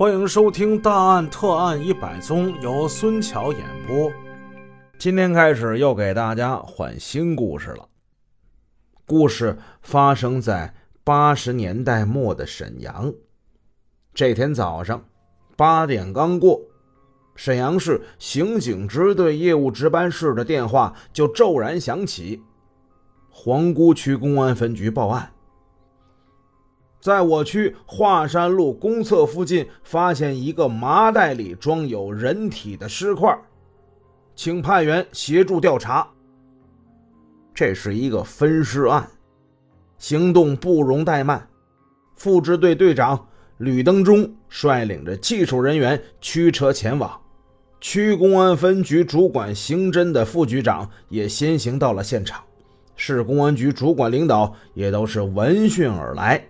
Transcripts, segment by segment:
欢迎收听《大案特案一百宗》，由孙桥演播。今天开始又给大家换新故事了。故事发生在八十年代末的沈阳。这天早上八点刚过，沈阳市刑警支队业务值班室的电话就骤然响起。皇姑区公安分局报案。在我区华山路公厕附近发现一个麻袋里装有人体的尸块，请派员协助调查。这是一个分尸案，行动不容怠慢。副支队队长吕登忠率领着技术人员驱车前往，区公安分局主管刑侦的副局长也先行到了现场，市公安局主管领导也都是闻讯而来。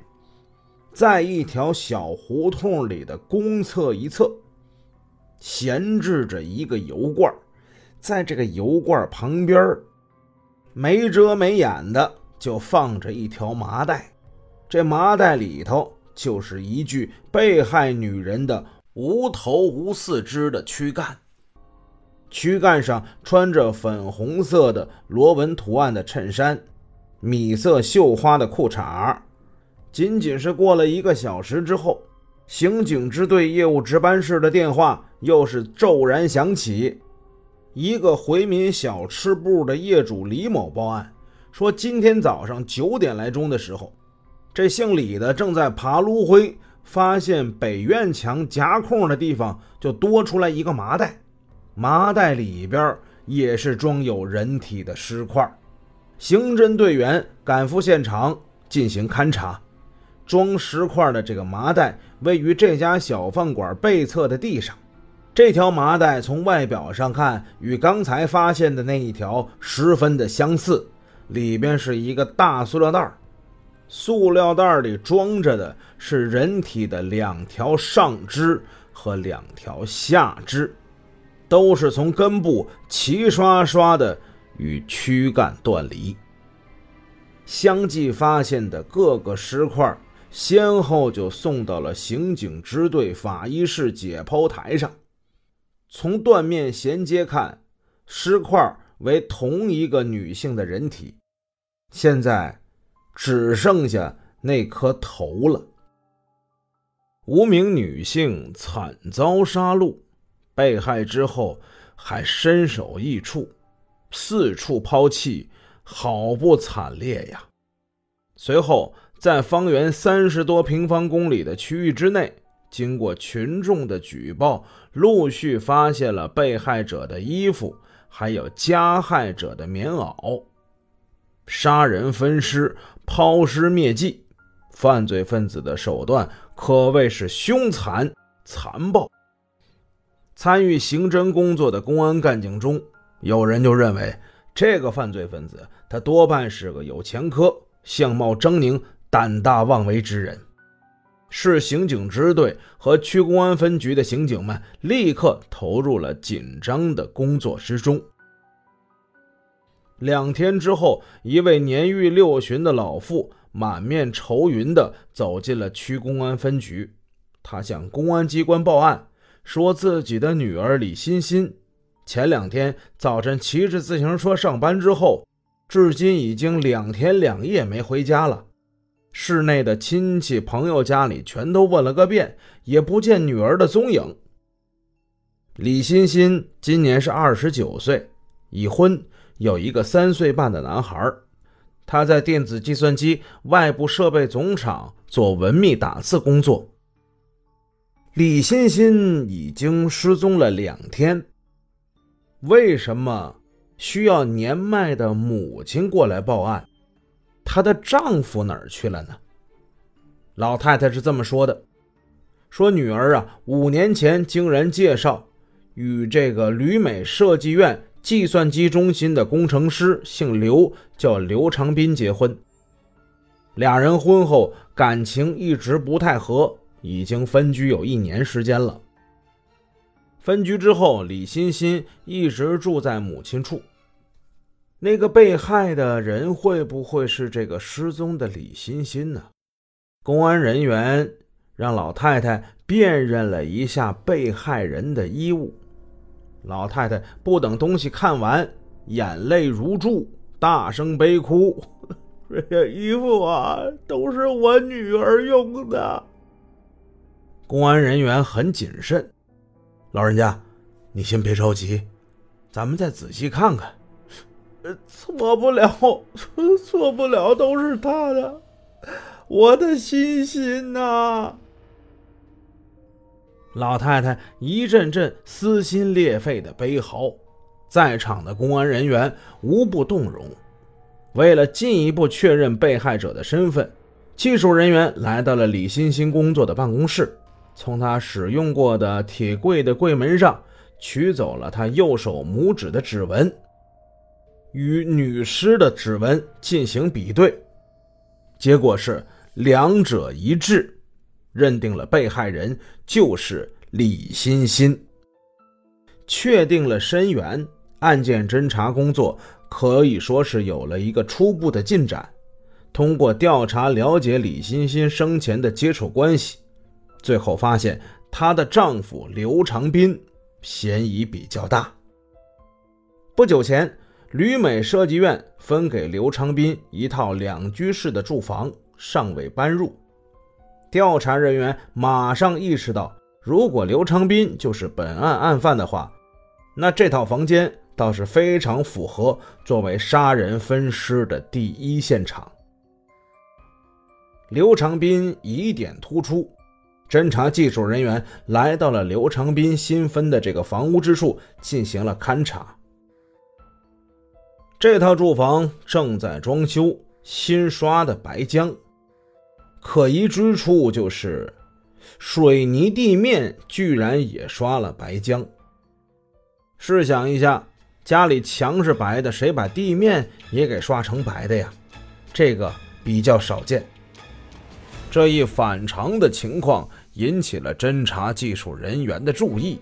在一条小胡同里的公厕一侧，闲置着一个油罐，在这个油罐旁边，没遮没掩的就放着一条麻袋，这麻袋里头就是一具被害女人的无头无四肢的躯干，躯干上穿着粉红色的螺纹图案的衬衫，米色绣花的裤衩仅仅是过了一个小时之后，刑警支队业务值班室的电话又是骤然响起。一个回民小吃部的业主李某报案说，今天早上九点来钟的时候，这姓李的正在爬炉灰，发现北院墙夹空的地方就多出来一个麻袋，麻袋里边也是装有人体的尸块。刑侦队员赶赴现场进行勘查。装石块的这个麻袋位于这家小饭馆背侧的地上。这条麻袋从外表上看，与刚才发现的那一条十分的相似。里边是一个大塑料袋，塑料袋里装着的是人体的两条上肢和两条下肢，都是从根部齐刷刷的与躯干断离。相继发现的各个尸块。先后就送到了刑警支队法医室解剖台上。从断面衔接看，尸块为同一个女性的人体。现在只剩下那颗头了。无名女性惨遭杀戮，被害之后还身首异处，四处抛弃，好不惨烈呀！随后。在方圆三十多平方公里的区域之内，经过群众的举报，陆续发现了被害者的衣服，还有加害者的棉袄。杀人分尸、抛尸灭迹，犯罪分子的手段可谓是凶残残暴。参与刑侦工作的公安干警中，有人就认为，这个犯罪分子他多半是个有前科、相貌狰狞。胆大妄为之人，市刑警支队和区公安分局的刑警们立刻投入了紧张的工作之中。两天之后，一位年逾六旬的老妇满面愁云地走进了区公安分局，她向公安机关报案，说自己的女儿李欣欣前两天早晨骑着自行车上班之后，至今已经两天两夜没回家了。市内的亲戚朋友家里全都问了个遍，也不见女儿的踪影。李欣欣今年是二十九岁，已婚，有一个三岁半的男孩。他在电子计算机外部设备总厂做文秘打字工作。李欣欣已经失踪了两天，为什么需要年迈的母亲过来报案？她的丈夫哪儿去了呢？老太太是这么说的：“说女儿啊，五年前经人介绍，与这个旅美设计院计算机中心的工程师姓刘，叫刘长斌结婚。俩人婚后感情一直不太和，已经分居有一年时间了。分居之后，李欣欣一直住在母亲处。”那个被害的人会不会是这个失踪的李欣欣呢？公安人员让老太太辨认了一下被害人的衣物。老太太不等东西看完，眼泪如注，大声悲哭：“ 这些衣服啊，都是我女儿用的。”公安人员很谨慎：“老人家，你先别着急，咱们再仔细看看。”“呃，错不了，错不了，都是他的，我的心心呐！”老太太一阵阵撕心裂肺的悲嚎，在场的公安人员无不动容。为了进一步确认被害者的身份，技术人员来到了李欣欣工作的办公室，从她使用过的铁柜的柜门上取走了她右手拇指的指纹，与女尸的指纹进行比对，结果是两者一致。认定了被害人就是李欣欣，确定了身源，案件侦查工作可以说是有了一个初步的进展。通过调查了解李欣欣生前的接触关系，最后发现她的丈夫刘长斌嫌疑比较大。不久前，旅美设计院分给刘长斌一套两居室的住房，尚未搬入。调查人员马上意识到，如果刘长斌就是本案案犯的话，那这套房间倒是非常符合作为杀人分尸的第一现场。刘长斌疑点突出，侦查技术人员来到了刘长斌新分的这个房屋之处，进行了勘查。这套住房正在装修，新刷的白浆。可疑之处就是，水泥地面居然也刷了白浆。试想一下，家里墙是白的，谁把地面也给刷成白的呀？这个比较少见。这一反常的情况引起了侦查技术人员的注意。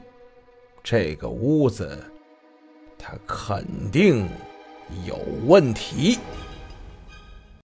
这个屋子，它肯定有问题。